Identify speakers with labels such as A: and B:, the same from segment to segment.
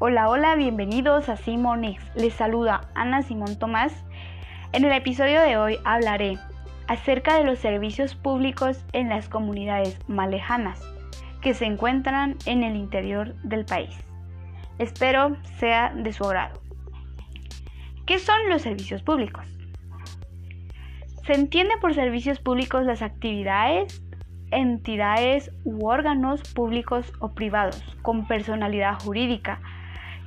A: Hola, hola, bienvenidos a Simonix. Les saluda Ana Simón Tomás. En el episodio de hoy hablaré acerca de los servicios públicos en las comunidades más lejanas que se encuentran en el interior del país. Espero sea de su agrado. ¿Qué son los servicios públicos? Se entiende por servicios públicos las actividades, entidades u órganos públicos o privados con personalidad jurídica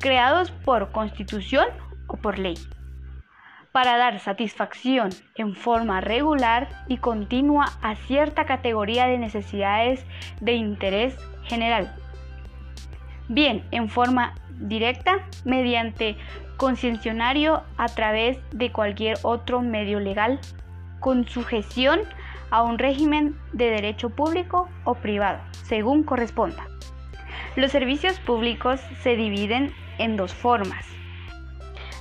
A: creados por constitución o por ley para dar satisfacción en forma regular y continua a cierta categoría de necesidades de interés general. Bien, en forma directa, mediante concesionario a través de cualquier otro medio legal, con sujeción a un régimen de derecho público o privado, según corresponda. Los servicios públicos se dividen en dos formas.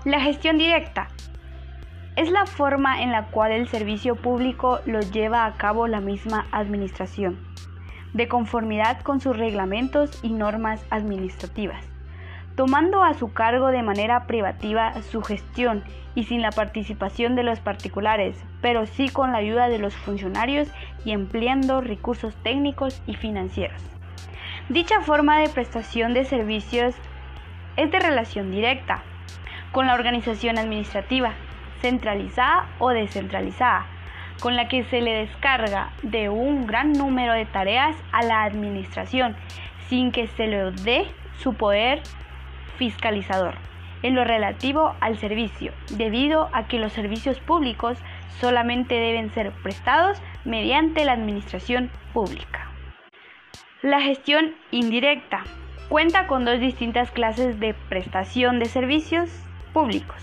A: La gestión directa es la forma en la cual el servicio público lo lleva a cabo la misma administración, de conformidad con sus reglamentos y normas administrativas, tomando a su cargo de manera privativa su gestión y sin la participación de los particulares, pero sí con la ayuda de los funcionarios y empleando recursos técnicos y financieros. Dicha forma de prestación de servicios es de relación directa con la organización administrativa centralizada o descentralizada, con la que se le descarga de un gran número de tareas a la administración sin que se le dé su poder fiscalizador en lo relativo al servicio, debido a que los servicios públicos solamente deben ser prestados mediante la administración pública. La gestión indirecta cuenta con dos distintas clases de prestación de servicios públicos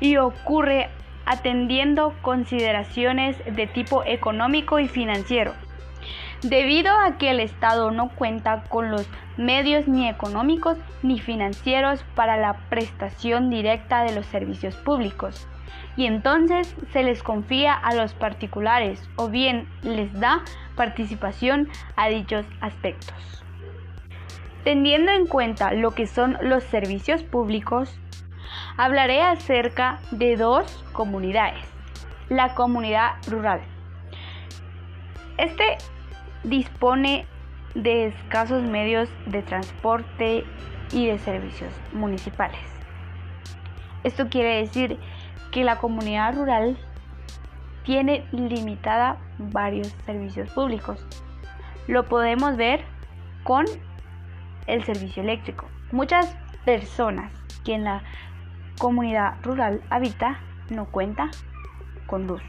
A: y ocurre atendiendo consideraciones de tipo económico y financiero. Debido a que el Estado no cuenta con los medios ni económicos ni financieros para la prestación directa de los servicios públicos, y entonces se les confía a los particulares o bien les da participación a dichos aspectos. Teniendo en cuenta lo que son los servicios públicos, hablaré acerca de dos comunidades. La comunidad rural. Este dispone de escasos medios de transporte y de servicios municipales. Esto quiere decir que la comunidad rural tiene limitada varios servicios públicos. Lo podemos ver con el servicio eléctrico. Muchas personas que en la comunidad rural habita no cuenta con luz,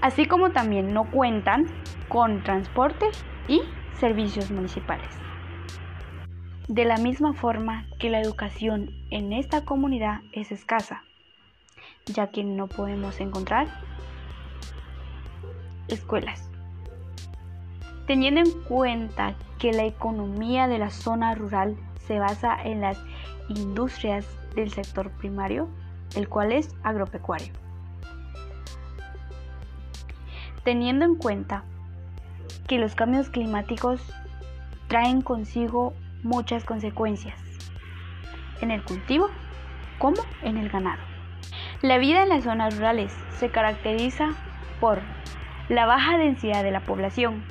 A: así como también no cuentan con transporte y servicios municipales. De la misma forma que la educación en esta comunidad es escasa, ya que no podemos encontrar escuelas. Teniendo en cuenta que la economía de la zona rural se basa en las industrias del sector primario, el cual es agropecuario. Teniendo en cuenta que los cambios climáticos traen consigo muchas consecuencias en el cultivo como en el ganado. La vida en las zonas rurales se caracteriza por la baja densidad de la población,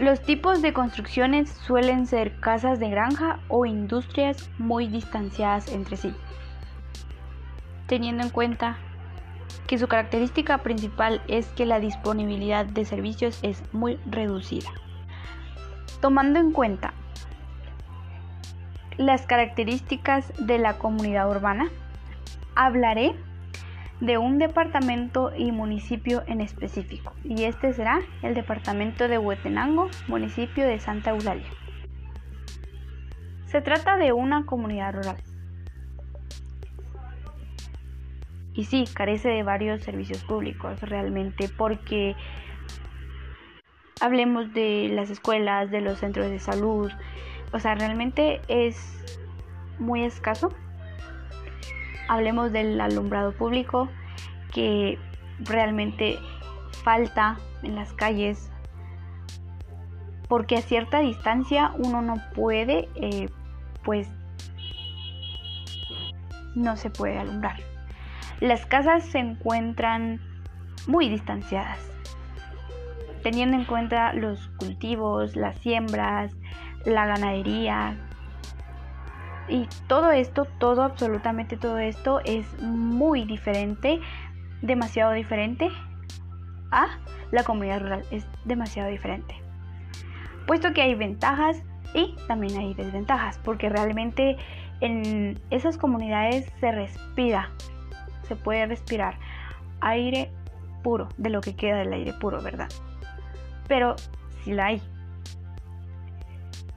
A: los tipos de construcciones suelen ser casas de granja o industrias muy distanciadas entre sí, teniendo en cuenta que su característica principal es que la disponibilidad de servicios es muy reducida. Tomando en cuenta las características de la comunidad urbana, hablaré de un departamento y municipio en específico, y este será el departamento de Huetenango, municipio de Santa Eulalia. Se trata de una comunidad rural. Y sí, carece de varios servicios públicos realmente porque hablemos de las escuelas, de los centros de salud, o sea, realmente es muy escaso hablemos del alumbrado público que realmente falta en las calles porque a cierta distancia uno no puede eh, pues no se puede alumbrar. Las casas se encuentran muy distanciadas, teniendo en cuenta los cultivos, las siembras, la ganadería. Y todo esto, todo, absolutamente todo esto es muy diferente, demasiado diferente a la comunidad rural. Es demasiado diferente. Puesto que hay ventajas y también hay desventajas, porque realmente en esas comunidades se respira, se puede respirar aire puro, de lo que queda del aire puro, ¿verdad? Pero si la hay.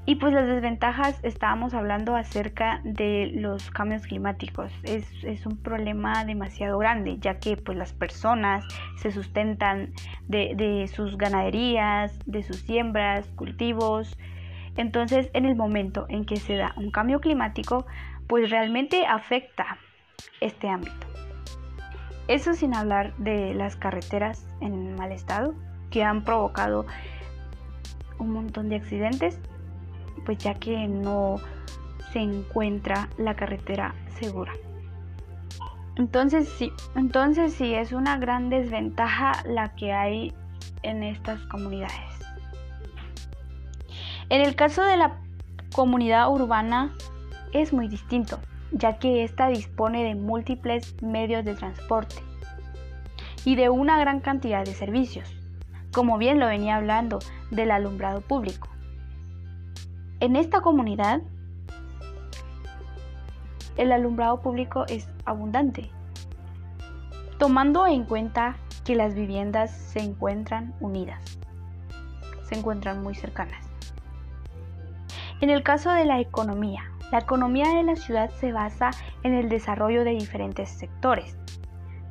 A: Y pues las desventajas, estábamos hablando acerca de los cambios climáticos. Es, un problema demasiado grande, ya que pues las personas se sustentan de, de sus ganaderías, de sus siembras, cultivos. Entonces, en el momento en que se da un cambio climático, pues realmente afecta este ámbito. Eso sin hablar de las carreteras en mal estado que han provocado un montón de accidentes, pues ya que no se encuentra la carretera segura. Entonces sí, entonces sí es una gran desventaja la que hay en estas comunidades. En el caso de la comunidad urbana es muy distinto ya que ésta dispone de múltiples medios de transporte y de una gran cantidad de servicios, como bien lo venía hablando del alumbrado público. En esta comunidad, el alumbrado público es abundante, tomando en cuenta que las viviendas se encuentran unidas, se encuentran muy cercanas. En el caso de la economía, la economía de la ciudad se basa en el desarrollo de diferentes sectores.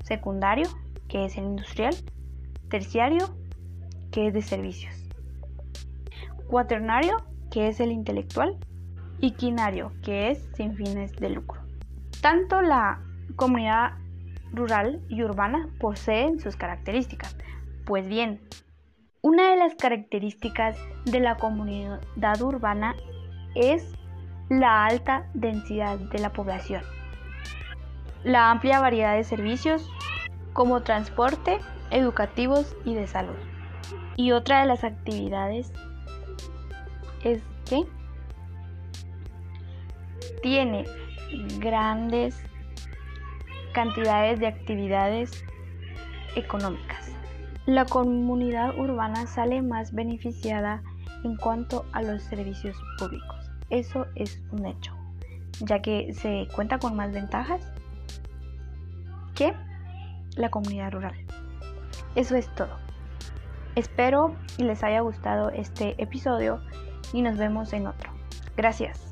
A: Secundario, que es el industrial. Terciario, que es de servicios. Cuaternario, que es el intelectual. Y quinario, que es sin fines de lucro. Tanto la comunidad rural y urbana poseen sus características. Pues bien, una de las características de la comunidad urbana es la alta densidad de la población, la amplia variedad de servicios como transporte, educativos y de salud. Y otra de las actividades es que tiene grandes cantidades de actividades económicas. La comunidad urbana sale más beneficiada en cuanto a los servicios públicos. Eso es un hecho, ya que se cuenta con más ventajas que la comunidad rural. Eso es todo. Espero les haya gustado este episodio y nos vemos en otro. Gracias.